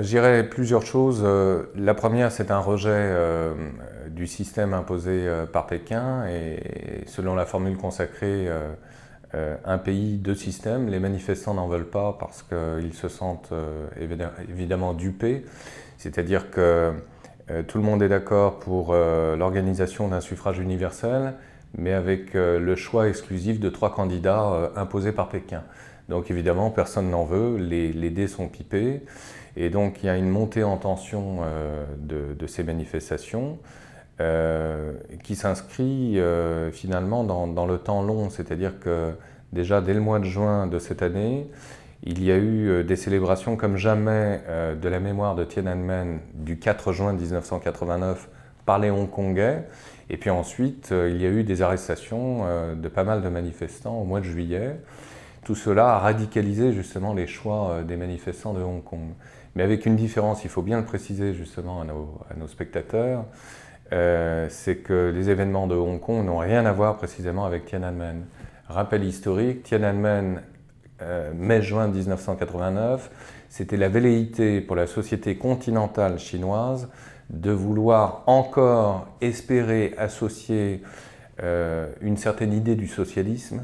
Je dirais plusieurs choses. Euh, la première, c'est un rejet euh, du système imposé euh, par Pékin et selon la formule consacrée, un pays, deux systèmes. Les manifestants n'en veulent pas parce qu'ils se sentent évidemment dupés. C'est-à-dire que tout le monde est d'accord pour l'organisation d'un suffrage universel, mais avec le choix exclusif de trois candidats imposés par Pékin. Donc évidemment, personne n'en veut, les, dés sont pipés, et donc il y a une montée en tension euh, de, ces manifestations euh, qui s'inscrit euh, finalement dans, le temps long, c'est-à-dire que déjà dès le mois de juin de cette année, il y a eu des célébrations comme jamais de la mémoire de Tiananmen du 4 juin 1989 par les Hongkongais, et puis ensuite il y a eu des arrestations de pas mal de manifestants au mois de juillet. Tout cela a radicalisé justement les choix euh, des manifestants de Hong Kong. Mais avec une différence, il faut bien le préciser justement à nos, spectateurs, euh, c'est que les événements de Hong Kong n'ont rien à voir précisément avec Tiananmen. Rappel historique, Tiananmen, euh, mai-juin 1989, c'était la velléité pour la société continentale chinoise de vouloir encore espérer associer une certaine idée du socialisme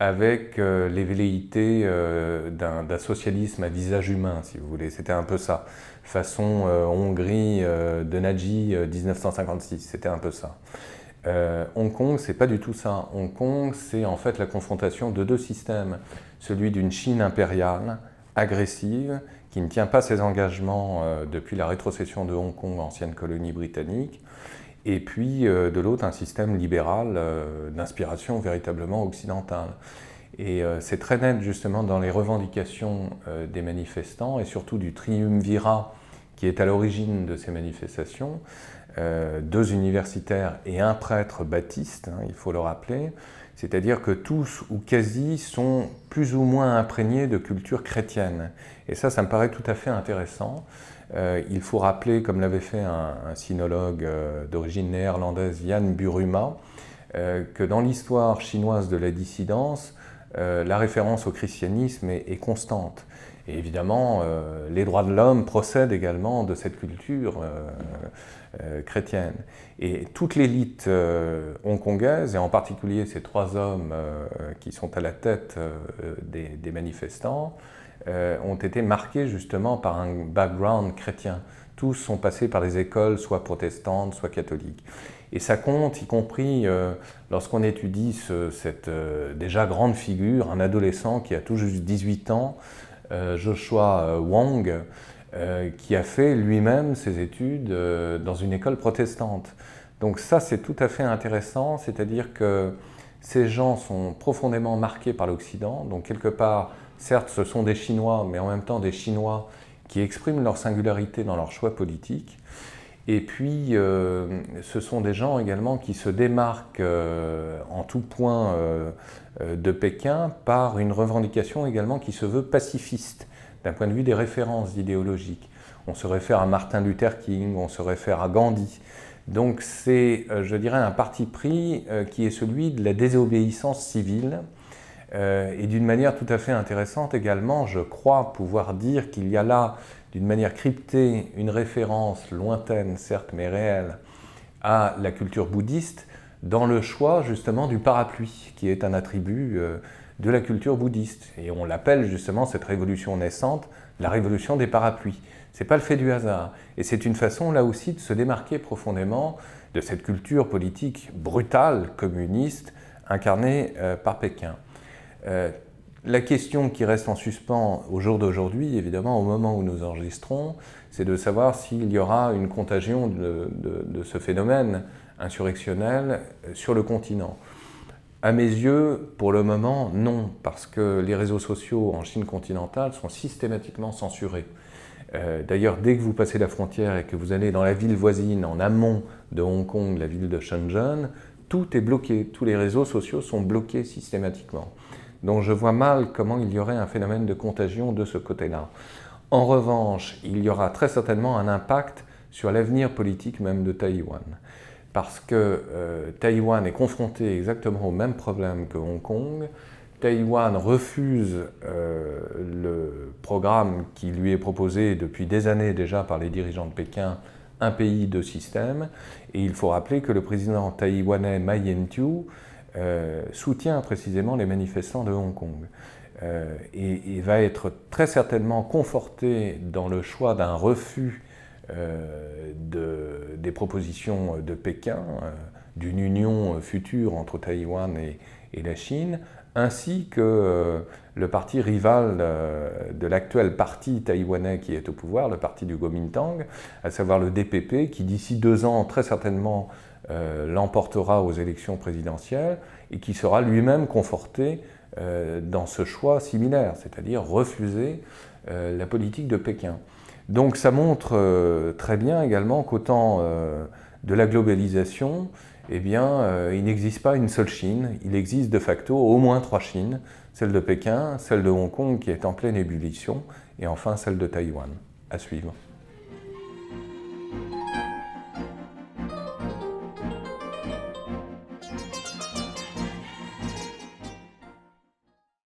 avec euh, les velléités euh, d'un socialisme à visage humain, si vous voulez. C'était un peu ça. Façon euh, Hongrie de Naji 1956, c'était un peu ça. Hong Kong, c'est pas du tout ça. Hong Kong, c'est en fait la confrontation de deux systèmes. Celui d'une Chine impériale, agressive, qui ne tient pas ses engagements depuis la rétrocession de Hong Kong, ancienne colonie britannique, et puis euh, de l'autre un système libéral euh, d'inspiration véritablement occidentale. Et euh, c'est très net justement dans les revendications des manifestants et surtout du triumvirat qui est à l'origine de ces manifestations, deux universitaires et un prêtre baptiste, hein, il faut le rappeler, c'est-à-dire que tous ou quasi sont plus ou moins imprégnés de culture chrétienne. Et ça, ça me paraît tout à fait intéressant. Euh, il faut rappeler, comme l'avait fait un, sinologue euh, d'origine néerlandaise, Jan Buruma, euh, que dans l'histoire chinoise de la dissidence, la référence au christianisme est, constante. Et évidemment, les droits de l'homme procèdent également de cette culture chrétienne. Et toute l'élite hongkongaise, et en particulier ces trois hommes qui sont à la tête des manifestants, euh, ont été marqués justement par un background chrétien. Tous sont passés par des écoles soit protestantes, soit catholiques. Et ça compte, y compris euh, lorsqu'on étudie cette euh, déjà grande figure, un adolescent qui a tout juste 18 ans, Joshua Wong, qui a fait lui-même ses études dans une école protestante. Donc ça, c'est tout à fait intéressant, c'est-à-dire que ces gens sont profondément marqués par l'Occident, donc quelque part, Certes, ce sont des Chinois, mais en même temps des Chinois qui expriment leur singularité dans leurs choix politiques. Et puis, euh, ce sont des gens également qui se démarquent euh, en tout point euh, de Pékin par une revendication également qui se veut pacifiste d'un point de vue des références idéologiques. On se réfère à Martin Luther King, on se réfère à Gandhi. Donc c'est, je dirais, un parti pris qui est celui de la désobéissance civile euh, et d'une manière tout à fait intéressante également, je crois pouvoir dire qu'il y a là, d'une manière cryptée, une référence lointaine, certes, mais réelle, à la culture bouddhiste dans le choix justement du parapluie, qui est un attribut euh, de la culture bouddhiste. Et on l'appelle justement cette révolution naissante la révolution des parapluies. Ce n'est pas le fait du hasard. Et c'est une façon là aussi de se démarquer profondément de cette culture politique brutale, communiste, incarnée euh, par Pékin. Euh, la question qui reste en suspens au jour d'aujourd'hui, évidemment, au moment où nous enregistrons, c'est de savoir s'il y aura une contagion de, ce phénomène insurrectionnel sur le continent. À mes yeux, pour le moment, non, parce que les réseaux sociaux en Chine continentale sont systématiquement censurés. Euh, d'ailleurs, dès que vous passez la frontière et que vous allez dans la ville voisine, en amont de Hong Kong, la ville de Shenzhen, tout est bloqué, tous les réseaux sociaux sont bloqués systématiquement. Donc je vois mal comment il y aurait un phénomène de contagion de ce côté-là. En revanche, il y aura très certainement un impact sur l'avenir politique même de Taïwan. Parce que euh, Taïwan est confronté exactement au même problème que Hong Kong, Taïwan refuse le programme qui lui est proposé depuis des années déjà par les dirigeants de Pékin, un pays, deux systèmes. Et il faut rappeler que le président taïwanais Ma Ying-jeou soutient précisément les manifestants de Hong Kong. et, va être très certainement conforté dans le choix d'un refus euh, de, des propositions de Pékin, euh, d'une union future entre Taïwan et, la Chine, ainsi que euh, le parti rival de l'actuel parti taïwanais qui est au pouvoir, le parti du Kuomintang, à savoir le DPP, qui d'ici deux ans très certainement l'emportera aux élections présidentielles et qui sera lui-même conforté dans ce choix similaire, c'est-à-dire refuser la politique de Pékin. Donc ça montre euh, très bien également qu'au temps euh, de la globalisation, eh bien, euh, il n'existe pas une seule Chine, il existe de facto au moins trois Chines, celle de Pékin, celle de Hong Kong qui est en pleine ébullition, et enfin celle de Taïwan. À suivre.